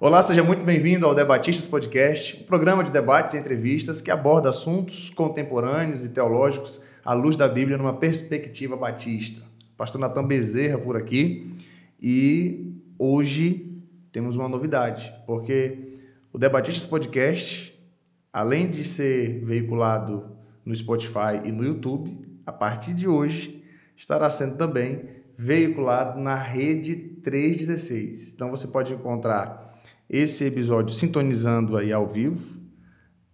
Olá, seja muito bem-vindo ao Debatistas Podcast, um programa de debates e entrevistas que aborda assuntos contemporâneos e teológicos à luz da Bíblia numa perspectiva batista. Pastor Natan Bezerra por aqui e hoje temos uma novidade, porque o Debatistas Podcast, além de ser veiculado no Spotify e no YouTube, a partir de hoje estará sendo também veiculado na rede 316. Então você pode encontrar esse episódio sintonizando aí ao vivo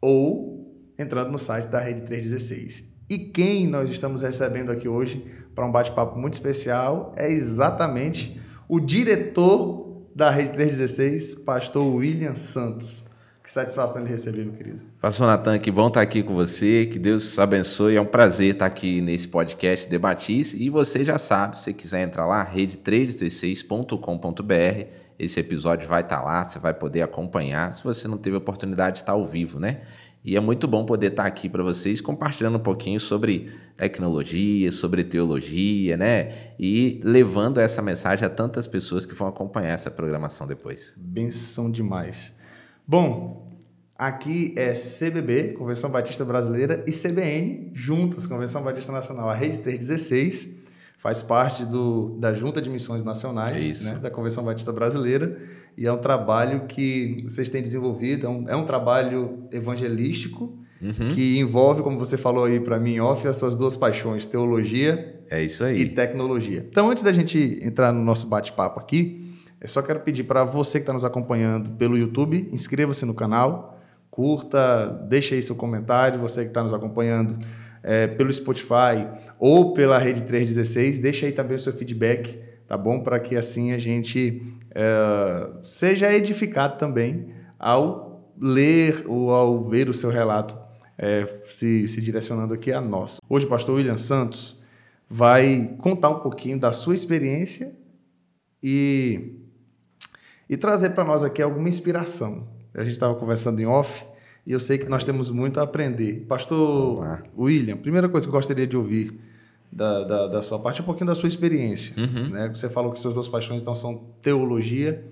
ou entrando no site da Rede 316. E quem nós estamos recebendo aqui hoje para um bate-papo muito especial é exatamente o diretor da Rede 316, pastor William Santos. Que satisfação ele receber, meu querido. Pastor Natan, que bom estar aqui com você, que Deus abençoe, é um prazer estar aqui nesse podcast Debatice, e você já sabe, se quiser entrar lá, rede316.com.br, esse episódio vai estar lá, você vai poder acompanhar, se você não teve a oportunidade de estar ao vivo, né? E é muito bom poder estar aqui para vocês compartilhando um pouquinho sobre tecnologia, sobre teologia, né? E levando essa mensagem a tantas pessoas que vão acompanhar essa programação depois. Benção demais. Bom, aqui é CBB, Convenção Batista Brasileira, e CBN, juntas, Convenção Batista Nacional, a Rede 316, faz parte do, da Junta de Missões Nacionais, né, da Convenção Batista Brasileira, e é um trabalho que vocês têm desenvolvido, é um, é um trabalho evangelístico, uhum. que envolve, como você falou aí para mim, off, as suas duas paixões, teologia é e tecnologia. Então, antes da gente entrar no nosso bate-papo aqui, eu só quero pedir para você que está nos acompanhando pelo YouTube, inscreva-se no canal, curta, deixe aí seu comentário. Você que está nos acompanhando é, pelo Spotify ou pela Rede 316, deixe aí também o seu feedback, tá bom? Para que assim a gente é, seja edificado também ao ler ou ao ver o seu relato é, se, se direcionando aqui a nós. Hoje o pastor William Santos vai contar um pouquinho da sua experiência e e trazer para nós aqui alguma inspiração. A gente estava conversando em off e eu sei que nós temos muito a aprender. Pastor William, primeira coisa que eu gostaria de ouvir da, da, da sua parte é um pouquinho da sua experiência. Uhum. Né? Você falou que suas duas paixões então são teologia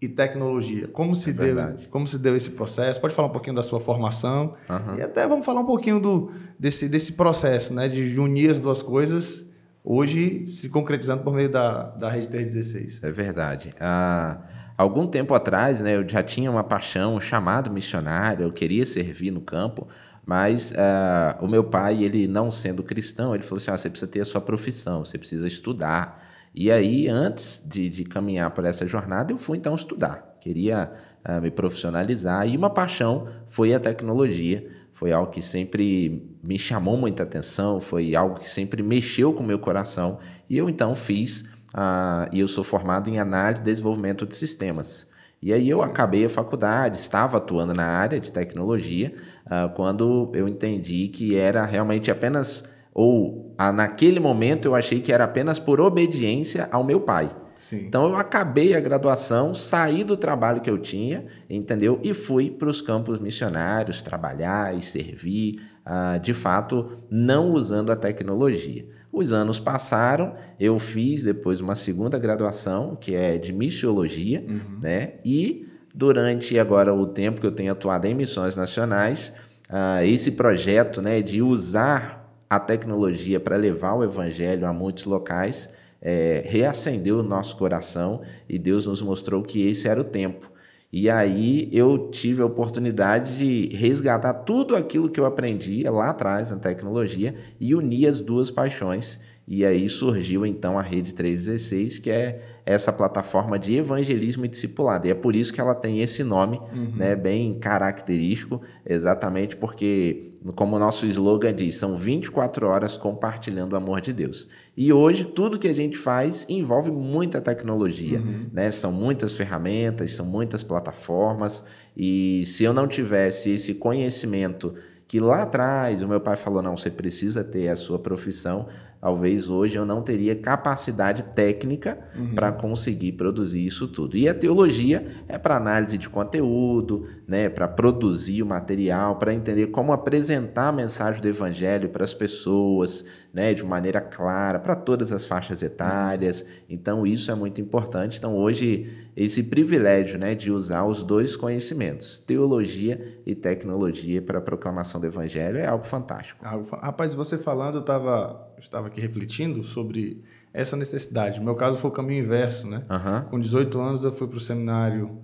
e tecnologia. Como se, é deu, como se deu esse processo? Pode falar um pouquinho da sua formação uhum. e até vamos falar um pouquinho do, desse, desse processo né? de unir as duas coisas, hoje se concretizando por meio da, da Rede 316. É verdade. Ah Algum tempo atrás, né, eu já tinha uma paixão, um chamado missionário, eu queria servir no campo, mas uh, o meu pai, ele não sendo cristão, ele falou assim: ah, você precisa ter a sua profissão, você precisa estudar. E aí, antes de, de caminhar por essa jornada, eu fui então estudar. Queria uh, me profissionalizar e uma paixão foi a tecnologia. Foi algo que sempre me chamou muita atenção, foi algo que sempre mexeu com o meu coração. E eu então fiz ah, e eu sou formado em análise e desenvolvimento de sistemas. E aí eu acabei a faculdade, estava atuando na área de tecnologia, ah, quando eu entendi que era realmente apenas, ou ah, naquele momento eu achei que era apenas por obediência ao meu pai. Sim. Então eu acabei a graduação, saí do trabalho que eu tinha, entendeu? E fui para os campos missionários trabalhar e servir, ah, de fato, não usando a tecnologia. Os anos passaram, eu fiz depois uma segunda graduação, que é de missiologia, uhum. né? E durante agora o tempo que eu tenho atuado em missões nacionais, uh, esse projeto né, de usar a tecnologia para levar o evangelho a muitos locais é, reacendeu o nosso coração e Deus nos mostrou que esse era o tempo. E aí eu tive a oportunidade de resgatar tudo aquilo que eu aprendi lá atrás na tecnologia e unir as duas paixões. E aí surgiu então a Rede 316, que é essa plataforma de evangelismo e discipulado. E é por isso que ela tem esse nome, uhum. né, bem característico, exatamente porque, como o nosso slogan diz, são 24 horas compartilhando o amor de Deus. E hoje, tudo que a gente faz envolve muita tecnologia, uhum. né? São muitas ferramentas, são muitas plataformas, e se eu não tivesse esse conhecimento que lá atrás o meu pai falou: não, você precisa ter a sua profissão talvez hoje eu não teria capacidade técnica uhum. para conseguir produzir isso tudo. E a teologia é para análise de conteúdo, né, para produzir o material, para entender como apresentar a mensagem do evangelho para as pessoas, né, de maneira clara, para todas as faixas etárias. Então isso é muito importante. Então hoje esse privilégio, né, de usar os dois conhecimentos, teologia e tecnologia para a proclamação do evangelho é algo fantástico. Rapaz, você falando, eu estava estava aqui refletindo sobre essa necessidade. No meu caso foi o caminho inverso, né? Uhum. Com 18 anos eu fui para o seminário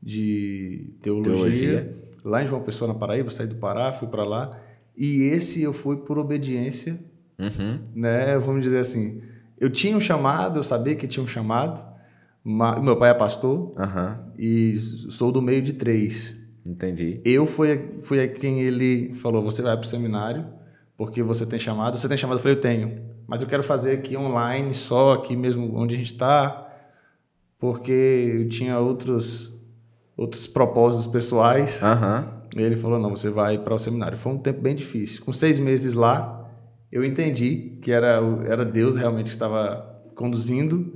de teologia, teologia, lá em João Pessoa, na Paraíba, saí do Pará, fui para lá. E esse eu fui por obediência, uhum. né? Vamos dizer assim, eu tinha um chamado, eu sabia que tinha um chamado. Mas, meu pai é pastor uhum. e sou do meio de três. Entendi. Eu fui, fui a quem ele falou: você vai para o seminário porque você tem chamado. Você tem chamado? Eu falei: eu tenho. Mas eu quero fazer aqui online, só aqui mesmo onde a gente está, porque eu tinha outros outros propósitos pessoais. Uhum. E ele falou: não, você vai para o seminário. Foi um tempo bem difícil. Com seis meses lá, eu entendi que era, era Deus realmente que estava conduzindo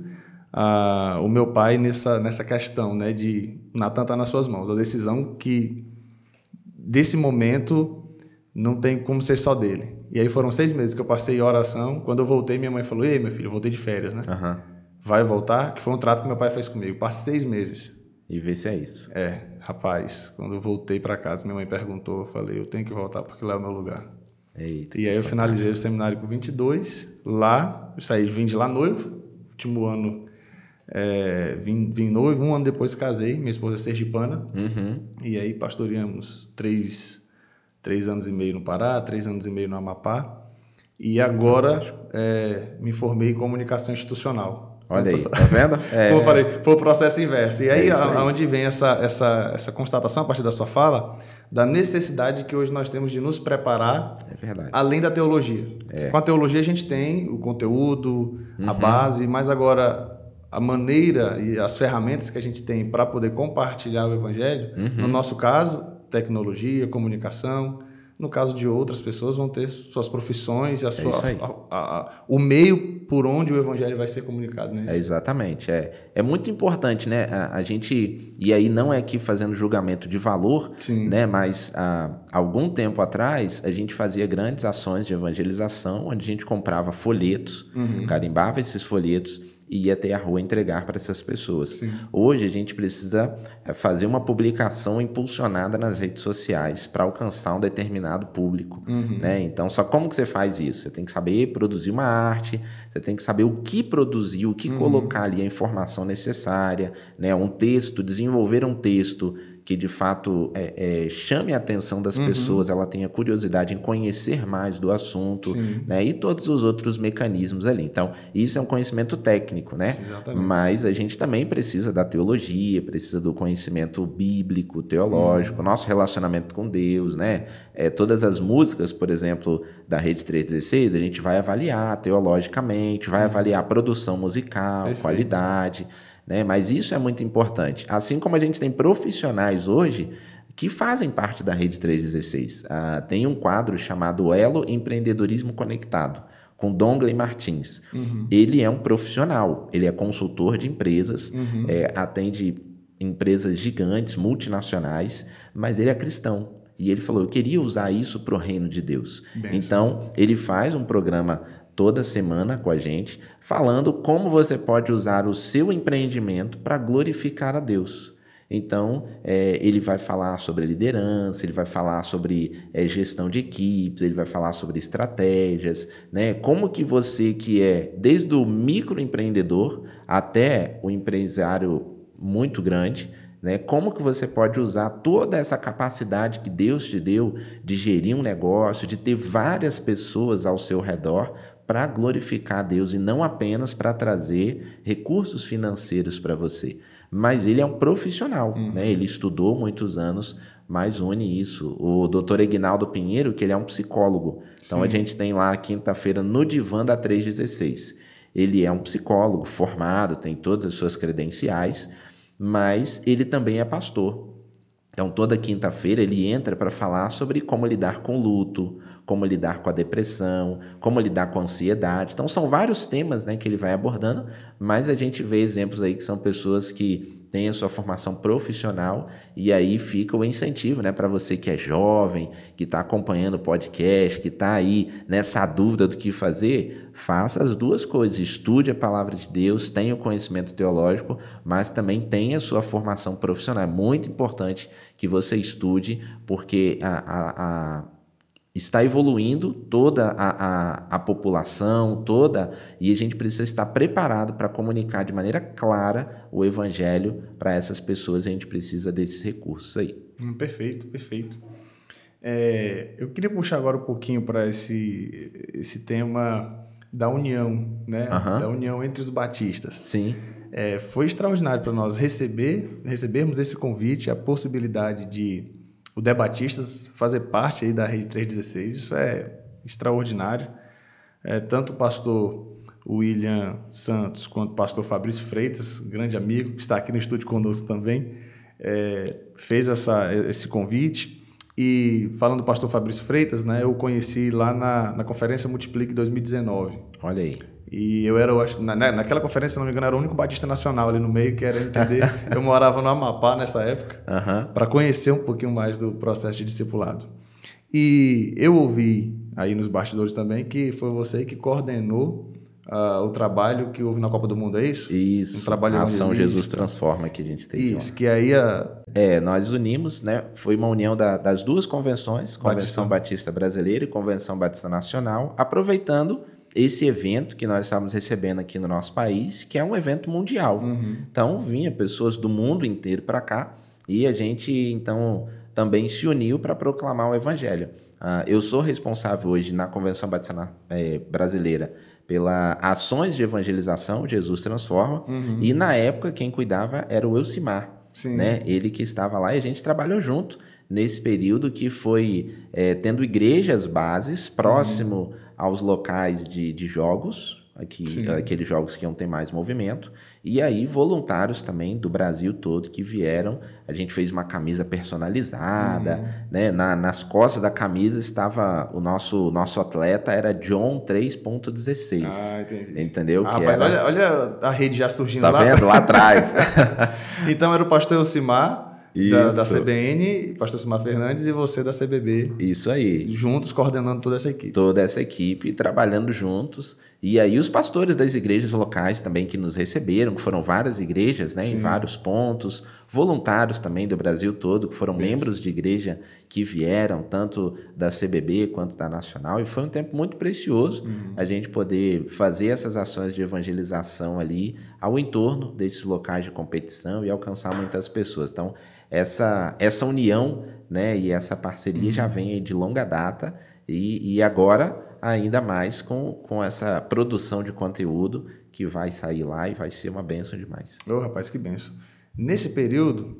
o meu pai nessa, nessa questão, né? De Natan está nas suas mãos. A decisão que, desse momento, não tem como ser só dele. E aí foram seis meses que eu passei em oração. Quando eu voltei, minha mãe falou: Ei, meu filho, eu voltei de férias, né? Uhum. Vai voltar? Que foi um trato que meu pai fez comigo. Passei seis meses. E ver se é isso. É, rapaz, quando eu voltei para casa, minha mãe perguntou, eu falei, eu tenho que voltar porque lá é o meu lugar. Eita, e aí eu finalizei o seminário com 22, lá, eu saí, vim de lá noivo, último ano é, vim, vim noivo, um ano depois casei, minha esposa é sergipana, uhum. e aí pastoreamos três, três anos e meio no Pará, três anos e meio no Amapá, e agora é, me formei em comunicação institucional. Olha aí, tá vendo? É... Como eu falei, foi o processo inverso. E aí, é aí. aonde vem essa, essa, essa constatação a partir da sua fala, da necessidade que hoje nós temos de nos preparar é além da teologia. É. Com a teologia a gente tem o conteúdo, uhum. a base, mas agora a maneira e as ferramentas que a gente tem para poder compartilhar o evangelho, uhum. no nosso caso, tecnologia, comunicação, no caso de outras pessoas, vão ter suas profissões e a é sua, a, a, o meio por onde o evangelho vai ser comunicado. Né? É exatamente. É, é muito importante, né? A, a, gente. E aí não é aqui fazendo julgamento de valor, Sim. né? Mas há algum tempo atrás a gente fazia grandes ações de evangelização, onde a gente comprava folhetos, uhum. carimbava esses folhetos e ir até a rua entregar para essas pessoas. Sim. Hoje a gente precisa é, fazer uma publicação impulsionada nas redes sociais para alcançar um determinado público. Uhum. Né? Então, só como que você faz isso? Você tem que saber produzir uma arte, você tem que saber o que produzir, o que uhum. colocar ali a informação necessária, né? um texto, desenvolver um texto que de fato é, é, chame a atenção das uhum. pessoas, ela tenha curiosidade em conhecer mais do assunto, né? E todos os outros mecanismos ali. Então, isso é um conhecimento técnico, né? Exatamente. Mas a gente também precisa da teologia, precisa do conhecimento bíblico, teológico, uhum. nosso relacionamento com Deus, né? É, todas as músicas, por exemplo, da Rede 316, a gente vai avaliar teologicamente, vai uhum. avaliar a produção musical, Perfeito. qualidade. Né? Mas isso é muito importante. Assim como a gente tem profissionais hoje que fazem parte da Rede 316. Ah, tem um quadro chamado Elo Empreendedorismo Conectado, com Dongley Martins. Uhum. Ele é um profissional, ele é consultor de empresas, uhum. é, atende empresas gigantes, multinacionais, mas ele é cristão. E ele falou: Eu queria usar isso para o reino de Deus. então, ele faz um programa toda semana com a gente, falando como você pode usar o seu empreendimento para glorificar a Deus. Então, é, ele vai falar sobre liderança, ele vai falar sobre é, gestão de equipes, ele vai falar sobre estratégias, né? Como que você que é desde o microempreendedor até o empresário muito grande, né? Como que você pode usar toda essa capacidade que Deus te deu de gerir um negócio, de ter várias pessoas ao seu redor para glorificar a Deus e não apenas para trazer recursos financeiros para você. Mas ele é um profissional, uhum. né? Ele estudou muitos anos, mas une isso. O doutor Egnaldo Pinheiro, que ele é um psicólogo. Então Sim. a gente tem lá quinta-feira no Divã da 316. Ele é um psicólogo formado, tem todas as suas credenciais, mas ele também é pastor. Então, toda quinta-feira ele entra para falar sobre como lidar com luto, como lidar com a depressão, como lidar com a ansiedade. Então, são vários temas né, que ele vai abordando, mas a gente vê exemplos aí que são pessoas que tem a sua formação profissional e aí fica o incentivo, né, para você que é jovem, que está acompanhando o podcast, que está aí nessa dúvida do que fazer, faça as duas coisas: estude a palavra de Deus, tenha o conhecimento teológico, mas também tenha a sua formação profissional. É muito importante que você estude, porque a, a, a está evoluindo toda a, a, a, população, toda, e a gente precisa estar preparado para comunicar de maneira clara o evangelho para essas pessoas, e a gente precisa desses recursos aí. Hum, perfeito, perfeito. É, eu queria puxar agora um pouquinho para esse, esse tema da união, né? Uhum. Da união entre os batistas. Sim. É, foi extraordinário para nós receber, recebermos esse convite, a possibilidade de o Debatistas fazer parte aí da Rede 316. Isso é extraordinário. É, tanto o pastor William Santos quanto o pastor Fabrício Freitas, grande amigo, que está aqui no estúdio conosco também, é, fez essa, esse convite. E falando do pastor Fabrício Freitas, né, eu conheci lá na, na Conferência Multiplique 2019. Olha aí. E eu era, eu acho, na, né, naquela conferência, se não me engano, era o único batista nacional ali no meio, que era entender. eu morava no Amapá nessa época, uhum. para conhecer um pouquinho mais do processo de discipulado. E eu ouvi aí nos bastidores também que foi você que coordenou uh, o trabalho que houve na Copa do Mundo, é isso? Isso. Um trabalho a Ação Jesus Transforma que a gente teve. Isso, que aí a... É, nós unimos, né? Foi uma união da, das duas convenções, Convenção Batista. Batista Brasileira e Convenção Batista Nacional, aproveitando esse evento que nós estávamos recebendo aqui no nosso país, que é um evento mundial. Uhum. Então, vinha pessoas do mundo inteiro para cá e a gente, então, também se uniu para proclamar o evangelho. Uh, eu sou responsável hoje na Convenção Batista é, Brasileira pela ações de evangelização Jesus Transforma uhum. e na época quem cuidava era o Elcimar, Sim. né? Ele que estava lá e a gente trabalhou junto nesse período que foi é, tendo igrejas bases próximo uhum aos locais de, de jogos, aqui, aqueles jogos que iam ter mais movimento, e aí voluntários também do Brasil todo que vieram. A gente fez uma camisa personalizada, uhum. né? Na, nas costas da camisa estava o nosso, nosso atleta, era John 3.16. Ah, entendi. Entendeu? Ah, rapaz, era... olha, olha a rede já surgindo tá lá. Tá vendo? Lá atrás. então era o pastor Elcimar da, da, CBN, pastor Simar Fernandes, e você da CBB. Isso aí. Juntos coordenando toda essa equipe. Toda essa equipe, trabalhando juntos. E aí os pastores das igrejas locais também que nos receberam, que foram várias igrejas, né, em vários pontos, voluntários também do Brasil todo, que foram Isso. membros de igreja que vieram, tanto da CBB quanto da Nacional, e foi um tempo muito precioso uhum. a gente poder fazer essas ações de evangelização ali ao entorno desses locais de competição e alcançar muitas pessoas. Então, essa, essa união né, e essa parceria uhum. já vem de longa data e, e agora ainda mais com, com essa produção de conteúdo que vai sair lá e vai ser uma benção demais. Ô, oh, rapaz, que benção. Nesse período,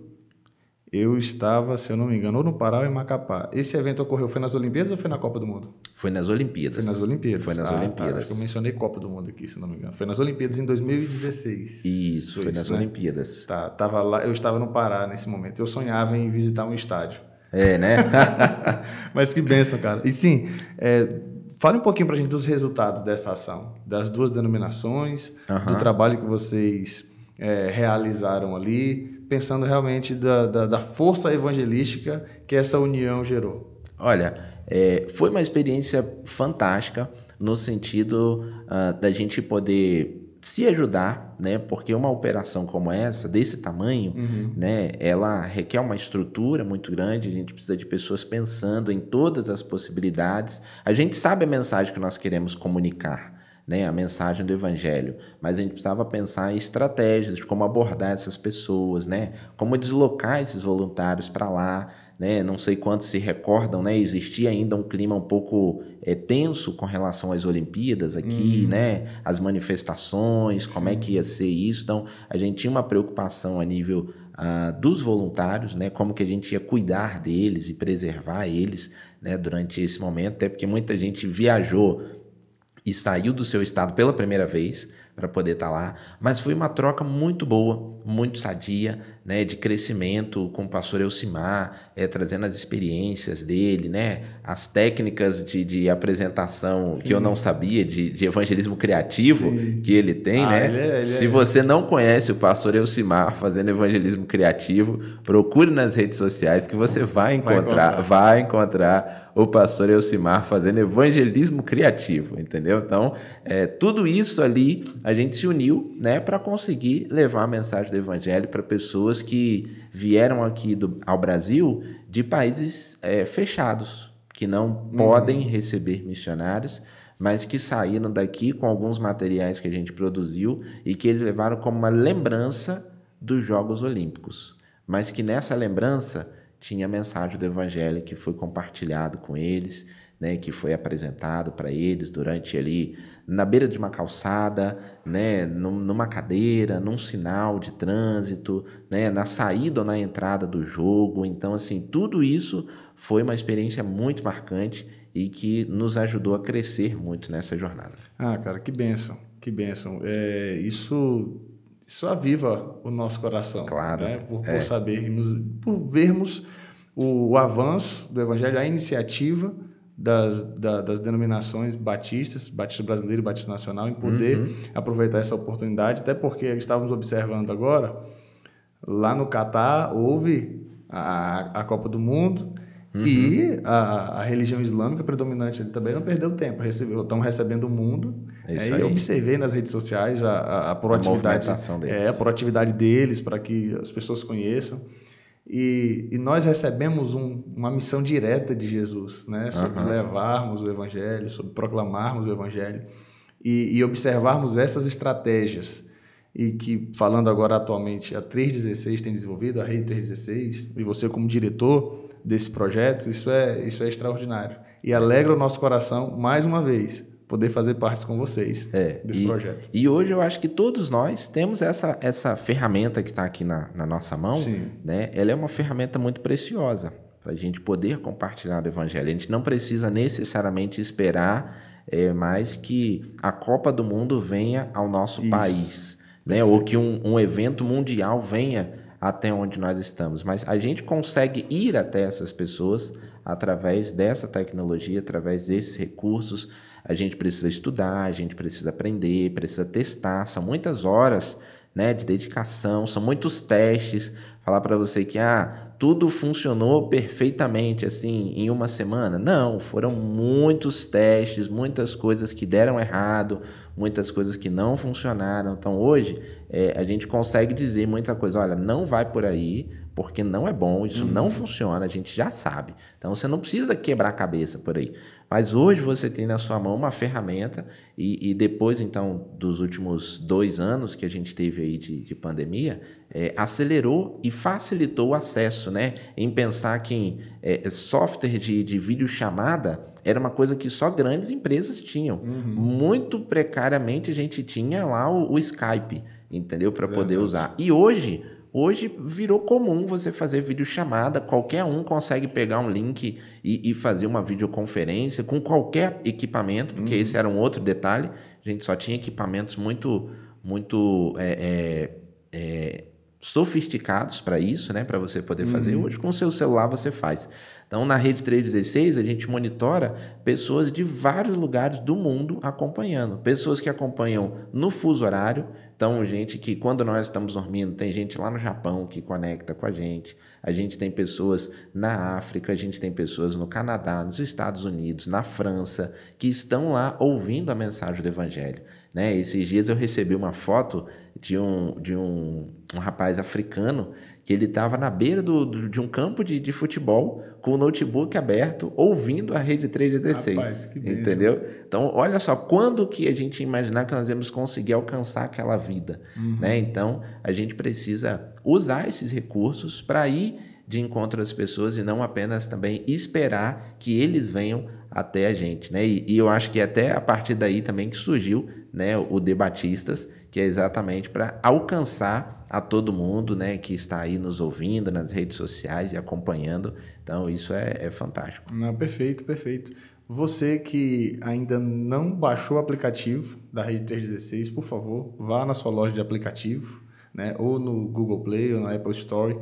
eu estava, se eu não me engano, ou no Pará ou em Macapá. Esse evento ocorreu, foi nas Olimpíadas ou foi na Copa do Mundo? Foi nas Olimpíadas. Foi nas Olimpíadas. Foi nas ah, Olimpíadas. Tá. Acho que eu mencionei Copa do Mundo aqui, se não me engano. Foi nas Olimpíadas em 2016. Isso, foi, foi nas né? Olimpíadas. Tá, tava lá, eu estava no Pará nesse momento. Eu sonhava em visitar um estádio. É, né? Mas que benção, cara. E sim, é, fale um pouquinho para a gente dos resultados dessa ação, das duas denominações, do trabalho que vocês é, realizaram ali, pensando realmente da, da, da, força evangelística que essa união gerou? Olha, é, foi uma experiência fantástica no sentido uh, da gente poder se ajudar, né? Porque uma operação como essa, desse tamanho, uhum. né? Ela requer uma estrutura muito grande. A gente precisa de pessoas pensando em todas as possibilidades. A gente sabe a mensagem que nós queremos comunicar né, a mensagem do evangelho, mas a gente precisava pensar em estratégias de como abordar essas pessoas, né, como deslocar esses voluntários para lá, né, não sei quantos se recordam, né, existia ainda um clima um pouco é, tenso com relação às Olimpíadas aqui, uhum. né, as manifestações, como Sim. é que ia ser isso, então a gente tinha uma preocupação a nível uh, dos voluntários, né, como que a gente ia cuidar deles e preservar eles, né, durante esse momento, até porque muita gente viajou e saiu do seu estado pela primeira vez para poder estar tá lá, mas foi uma troca muito boa, muito sadia, né, de crescimento com o pastor Elcimar, é, trazendo as experiências dele, né, as técnicas de, de apresentação Sim. que eu não sabia, de, de evangelismo criativo Sim. que ele tem, ah, né? Ele é, ele Se é. você não conhece o pastor Elcimar fazendo evangelismo criativo, procure nas redes sociais que você vai encontrar, vai encontrar, vai encontrar o pastor Elcimar fazendo evangelismo criativo, entendeu? Então, é, tudo isso ali a gente se uniu, né, para conseguir levar a mensagem do evangelho para pessoas que vieram aqui do, ao Brasil de países é, fechados, que não uhum. podem receber missionários, mas que saíram daqui com alguns materiais que a gente produziu e que eles levaram como uma lembrança dos Jogos Olímpicos, mas que nessa lembrança tinha a mensagem do Evangelho que foi compartilhado com eles, né, que foi apresentado para eles durante ali na beira de uma calçada, né, numa cadeira, num sinal de trânsito, né, na saída ou na entrada do jogo. Então, assim, tudo isso foi uma experiência muito marcante e que nos ajudou a crescer muito nessa jornada. Ah, cara, que bênção, que bênção. É, isso isso aviva o nosso coração. Claro. Né? Por, é. por sabermos, por vermos o, o, avanço do Evangelho, a iniciativa das, da, das denominações batistas, Batista Brasileiro e Batista Nacional, em poder uhum. aproveitar essa oportunidade, até porque estávamos observando agora, lá no Catar houve a, a Copa do Mundo Uhum. E a, a, religião islâmica predominante também não perdeu tempo, recebeu, estão recebendo o mundo. É, é, eu observei nas redes sociais a, a, a proatividade, a deles. É, a proatividade deles para que as pessoas conheçam. E, e nós recebemos um, uma missão direta de Jesus, né? sobre uhum. levarmos o Evangelho, sobre proclamarmos o Evangelho e, e observarmos essas estratégias e que, falando agora atualmente, a 316 tem desenvolvido, a Rede 316, e você como diretor desse projeto, isso é, isso é extraordinário. E alegra o nosso coração, mais uma vez, poder fazer parte com vocês é, desse e, projeto. E hoje eu acho que todos nós temos essa, essa ferramenta que está aqui na, na, nossa mão, Sim. né? ela é uma ferramenta muito preciosa para a gente poder compartilhar o evangelho. A gente não precisa necessariamente esperar é, mais que a Copa do Mundo venha ao nosso isso. país né? ou que um, um evento mundial venha até onde nós estamos. Mas a gente consegue ir até essas pessoas através dessa tecnologia, através desses recursos. A gente precisa estudar, a gente precisa aprender, precisa testar. São muitas horas né, de dedicação, são muitos testes. Falar para você que ah, tudo funcionou perfeitamente assim em uma semana. Não, foram muitos testes, muitas coisas que deram errado, muitas coisas que não funcionaram. Então hoje é, a gente consegue dizer muita coisa, olha, não vai por aí, porque não é bom, isso uhum. não funciona, a gente já sabe. Então você não precisa quebrar a cabeça por aí. Mas hoje você tem na sua mão uma ferramenta e, e depois então dos últimos dois anos que a gente teve aí de, de pandemia, é, acelerou e facilitou o acesso, né? Em pensar que em, é, software de, de videochamada era uma coisa que só grandes empresas tinham. Uhum. Muito precariamente a gente tinha lá o, o Skype, entendeu? Para poder usar. E hoje, hoje virou comum você fazer videochamada, qualquer um consegue pegar um link e, e fazer uma videoconferência com qualquer equipamento, porque uhum. esse era um outro detalhe. A gente só tinha equipamentos muito, muito é, é, é, sofisticados para isso, né? Para você poder fazer. Uhum. Hoje, com o seu celular, você faz. Então, na rede 316, a gente monitora pessoas de vários lugares do mundo acompanhando. Pessoas que acompanham no fuso horário. Então, gente que, quando nós estamos dormindo, tem gente lá no Japão que conecta com a gente. A gente tem pessoas na África, a gente tem pessoas no Canadá, nos Estados Unidos, na França, que estão lá ouvindo a mensagem do Evangelho. Né? Esses dias eu recebi uma foto de um, de um, um rapaz africano que ele estava na beira do, do, de um campo de, de futebol com o notebook aberto, ouvindo a Rede 316. Rapaz, que entendeu? Então, olha só, quando que a gente imaginar que nós vamos conseguir alcançar aquela vida? Uhum. Né? Então, a gente precisa usar esses recursos para ir de encontro às pessoas e não apenas também esperar que eles venham até a gente. Né? E, e eu acho que até a partir daí também que surgiu né, o Debatistas, que é exatamente para alcançar a todo mundo né, que está aí nos ouvindo nas redes sociais e acompanhando. Então, isso é, é fantástico. Não, perfeito, perfeito. Você que ainda não baixou o aplicativo da Rede 316, por favor, vá na sua loja de aplicativo, né? ou no Google Play ou na Apple Store.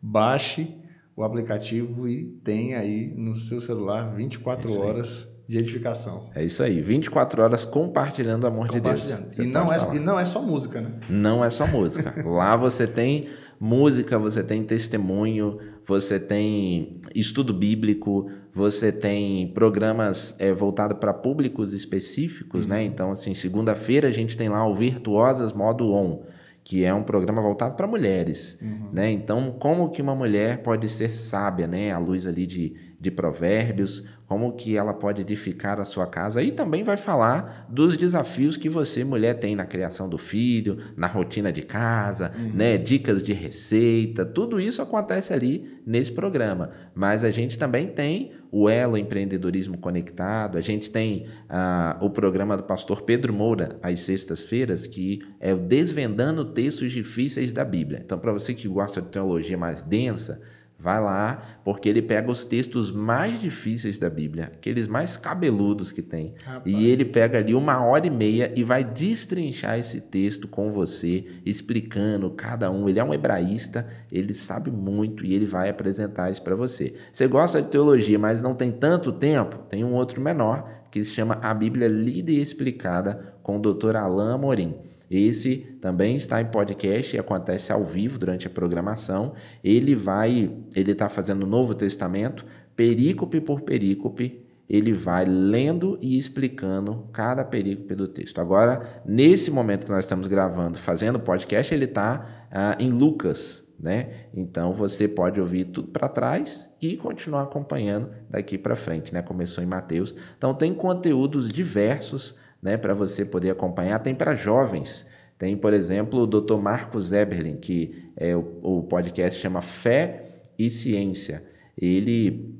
Baixe o aplicativo e tenha aí no seu celular 24 horas de edificação. É isso aí, 24 horas compartilhando o amor de Deus. E não, é, e não é só música, né? Não é só música. Lá você tem música, você tem testemunho, você tem estudo bíblico, você tem programas é, voltados para públicos específicos, né? uhum. né? Então, assim, segunda-feira a gente tem lá o Virtuosas Modo On, que é um programa voltado para mulheres, uhum. né? Então, como que uma mulher pode ser sábia, né? À luz ali de, de provérbios, como que ela pode edificar a sua casa e também vai falar dos desafios que você, mulher, tem na criação do filho, na rotina de casa, uhum. né? Dicas de receita, tudo isso acontece ali nesse programa. Mas a gente também tem o Elo Empreendedorismo Conectado, a gente tem ah, o programa do pastor Pedro Moura, às sextas-feiras, que é o Desvendando Textos Difíceis da Bíblia. Então, para você que gosta de teologia mais densa, Vai lá, porque ele pega os textos mais difíceis da Bíblia, aqueles mais cabeludos que tem, Rapaz. e ele pega ali uma hora e meia e vai destrinchar esse texto com você, explicando cada um. Ele é um hebraísta, ele sabe muito e ele vai apresentar isso para você. Você gosta de teologia, mas não tem tanto tempo? Tem um outro menor que se chama A Bíblia Lida e Explicada com o Dr. Alain Amorim. Esse também está em podcast e acontece ao vivo durante a programação. Ele vai, ele está fazendo o Novo Testamento, perícope por perícope, ele vai lendo e explicando cada perícope do texto. Agora, nesse momento que nós estamos gravando, fazendo podcast, ele está ah, em Lucas, né? Então você pode ouvir tudo para trás e continuar acompanhando daqui para frente, né? Começou em Mateus. Então tem conteúdos diversos né, para você poder acompanhar. Tem para jovens. Tem, por exemplo, o Dr. Marcos Eberlin, que é o, o podcast chama Fé e Ciência. Ele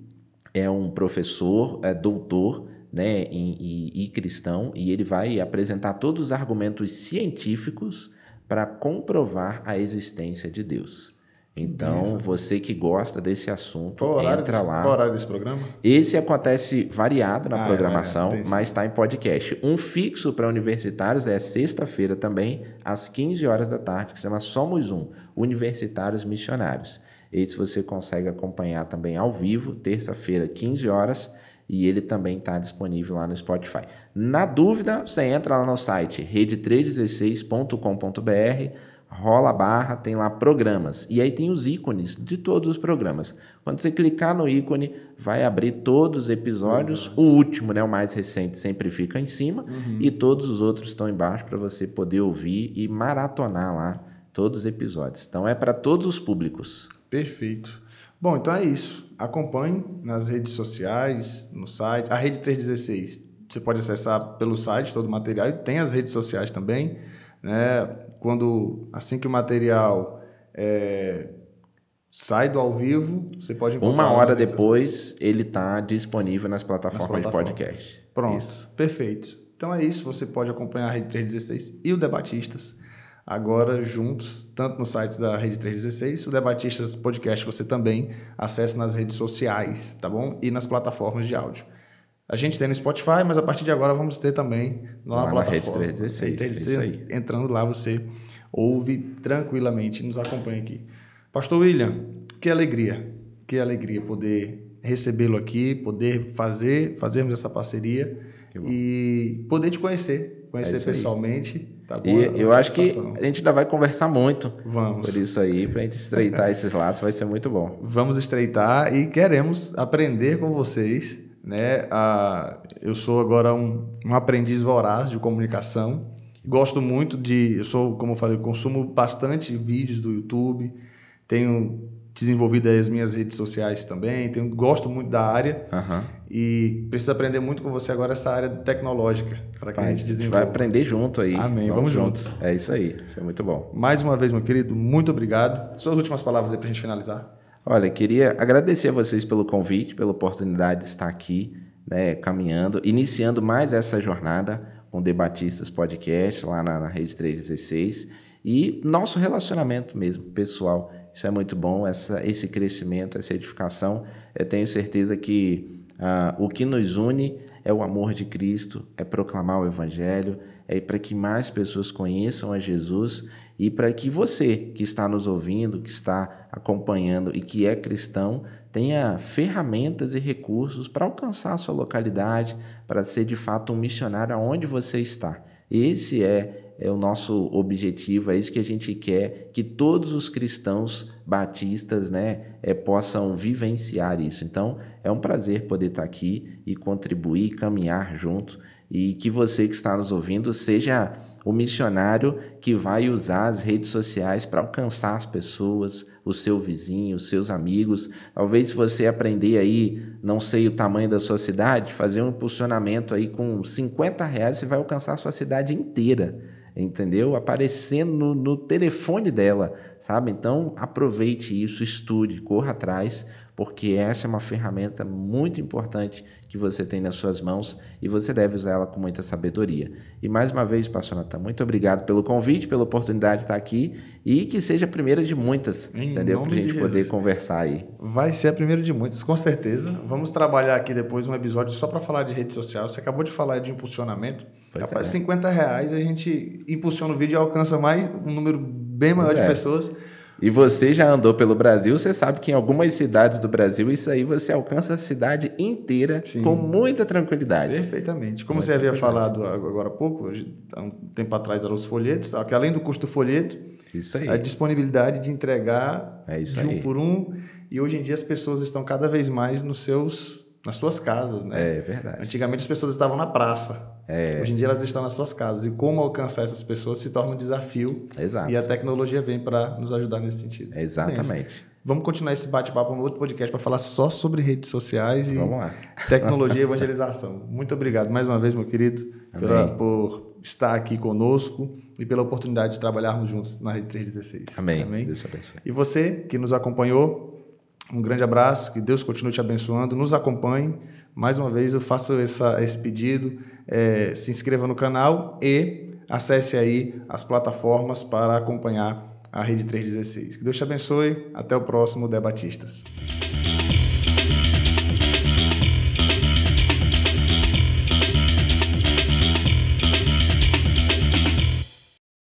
é um professor, é doutor né, em, e, e cristão, e ele vai apresentar todos os argumentos científicos para comprovar a existência de Deus. Então, você que gosta desse assunto, entra desse, lá. Qual horário desse programa? Esse acontece variado na ah, é programação, é, mas está em podcast. Um fixo para universitários é sexta-feira também, às 15 horas da tarde, que se chama Somos Um, Universitários Missionários. Esse você consegue acompanhar também ao vivo, terça-feira, 15 horas, e ele também está disponível lá no Spotify. Na dúvida, você entra lá no site rede316.com.br rola a barra, tem lá programas. E aí tem os ícones de todos os programas. Quando você clicar no ícone, vai abrir todos os episódios. O último, né, o mais recente, sempre fica em cima. Uhum. E todos os outros estão embaixo para você poder ouvir e maratonar lá todos os episódios. Então é para todos os públicos. Perfeito. Bom, então é isso. Acompanhe nas redes sociais, no site. A Rede 316, você pode acessar pelo site todo o material. E tem as redes sociais também. Né? Quando assim que o material é, sai do ao vivo, você pode encontrar. Uma hora depois, ele está disponível nas plataformas, nas plataformas, de podcast. Pronto, isso. perfeito. Então é isso, você pode acompanhar a Rede 316 e o Debatistas agora juntos, tanto no site da Rede 316, o Debatistas Podcast você também acessa nas redes sociais, tá bom? E nas plataformas de áudio. A gente tem no Spotify, mas a partir de agora vamos ter também lá, lá na plataforma. Rede 316, isso aí. Entrando lá, você ouve tranquilamente e nos acompanha aqui. Pastor William, que alegria, que alegria poder recebê-lo aqui, poder fazer, fazermos essa parceria e poder te conhecer, conhecer é pessoalmente. Tá bom, e eu acho que a gente ainda vai conversar muito. Vamos. Por isso aí, para a gente estreitar esses laços, vai ser muito bom. Vamos estreitar e queremos aprender com vocês né? Ah, eu sou agora um, um aprendiz voraz de comunicação. Gosto muito de, eu sou, como eu falei, eu consumo bastante vídeos do YouTube. Tenho desenvolvido as minhas redes sociais também. Tenho, gosto muito da área uhum. e preciso aprender muito com você agora essa área tecnológica para que Pai, a gente desenvolva. Vai aprender junto aí. Amém. Vamos, Vamos juntos. juntos. É isso aí. Isso é muito bom. Mais uma vez, meu querido, muito obrigado. Suas últimas palavras aí para a gente finalizar. Olha, queria agradecer a vocês pelo convite, pela oportunidade de estar aqui, né, caminhando, iniciando mais essa jornada com Debatistas Podcast lá na, na Rede 316 e nosso relacionamento mesmo, pessoal. Isso é muito bom, essa, esse crescimento, essa edificação. Eu tenho certeza que ah, o que nos une é o amor de Cristo, é proclamar o Evangelho, é para que mais pessoas conheçam a Jesus e para que você que está nos ouvindo, que está acompanhando e que é cristão, tenha ferramentas e recursos para alcançar a sua localidade, para ser de fato um missionário aonde você está. Esse é é o nosso objetivo, é isso que a gente quer, que todos os cristãos batistas né, é, possam vivenciar isso. Então, é um prazer poder estar aqui e contribuir, caminhar junto, e que você que está nos ouvindo seja o missionário que vai usar as redes sociais para alcançar as pessoas, o seu vizinho, os seus amigos. Talvez se você aprender aí, não sei o tamanho da sua cidade, fazer um impulsionamento aí com 50 reais, você vai alcançar a sua cidade inteira entendeu? Aparecendo no, no, telefone dela, sabe? Então aproveite isso, estude, corra atrás, porque essa é uma ferramenta muito importante que você tem nas suas mãos e você deve usar ela com muita sabedoria. E mais uma vez, Pastor Natan, muito obrigado pelo convite, pela oportunidade de estar aqui e que seja a primeira de muitas, em entendeu? Para a gente poder conversar aí. Vai ser a primeira de muitas, com certeza. Vamos trabalhar aqui depois um episódio só para falar de rede social. Você acabou de falar de impulsionamento. Pois Rapaz, é. 50 reais a gente impulsiona o vídeo e alcança mais um número bem maior pois de é. pessoas. E você já andou pelo Brasil, você sabe que em algumas cidades do Brasil, isso aí você alcança a cidade inteira Sim. com muita tranquilidade. Perfeitamente. Como muita você havia falado agora há pouco, há um tempo atrás eram os folhetos, que além do custo do folheto, a disponibilidade de entregar é de um aí. por um. E hoje em dia as pessoas estão cada vez mais nos seus nas suas casas, né? É verdade. Antigamente as pessoas estavam na praça. É. Hoje em dia elas estão nas suas casas. E como alcançar essas pessoas se torna um desafio. Exato. E a tecnologia vem para nos ajudar nesse sentido. Exatamente. Vamos continuar esse bate-papo no outro podcast para falar só sobre redes sociais e Vamos lá. tecnologia e evangelização. Muito obrigado mais uma vez, meu querido, pela, por estar aqui conosco e pela oportunidade de trabalharmos juntos na Rede 316. Amém. Amém. Deus abençoe. E você que nos acompanhou, um grande abraço, que Deus continue te abençoando, nos acompanhe. Mais uma vez eu faço essa, esse pedido, é, se inscreva no canal e acesse aí as plataformas para acompanhar a Rede 316. Que Deus te abençoe, até o próximo Debatistas.